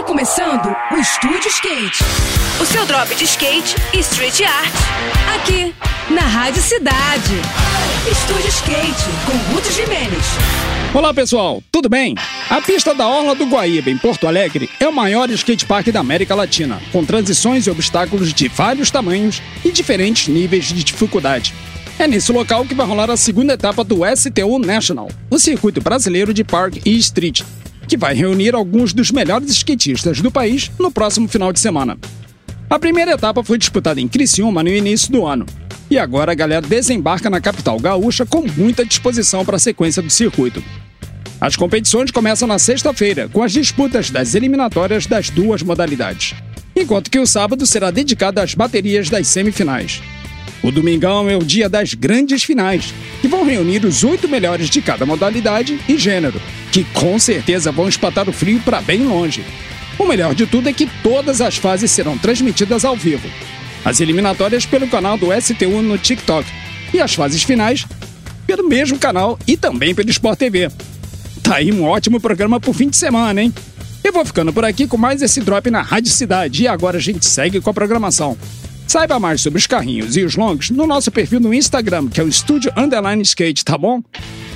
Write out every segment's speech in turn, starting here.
Está começando o Estúdio Skate. O seu drop de skate e street art. Aqui, na Rádio Cidade. Estúdio Skate, com Ruth Jimenez. Olá pessoal, tudo bem? A pista da Orla do Guaíba, em Porto Alegre, é o maior skatepark da América Latina, com transições e obstáculos de vários tamanhos e diferentes níveis de dificuldade. É nesse local que vai rolar a segunda etapa do STU National, o circuito brasileiro de Park e Street, que vai reunir alguns dos melhores skatistas do país no próximo final de semana. A primeira etapa foi disputada em Criciúma no início do ano, e agora a galera desembarca na capital gaúcha com muita disposição para a sequência do circuito. As competições começam na sexta-feira, com as disputas das eliminatórias das duas modalidades, enquanto que o sábado será dedicado às baterias das semifinais. O domingão é o dia das grandes finais, que vão reunir os oito melhores de cada modalidade e gênero, que com certeza vão espatar o frio para bem longe. O melhor de tudo é que todas as fases serão transmitidas ao vivo. As eliminatórias pelo canal do STU no TikTok e as fases finais pelo mesmo canal e também pelo Sport TV. Tá aí um ótimo programa pro fim de semana, hein? Eu vou ficando por aqui com mais esse drop na Rádio Cidade e agora a gente segue com a programação. Saiba mais sobre os carrinhos e os longos no nosso perfil no Instagram, que é o Estúdio Underline Skate, tá bom?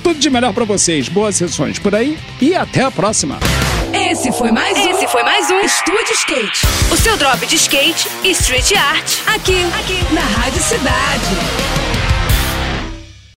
Tudo de melhor para vocês, boas sessões por aí e até a próxima. Esse foi mais um. Esse foi mais um Estúdio Skate. O seu drop de skate e street art. Aqui, aqui, na Rádio Cidade.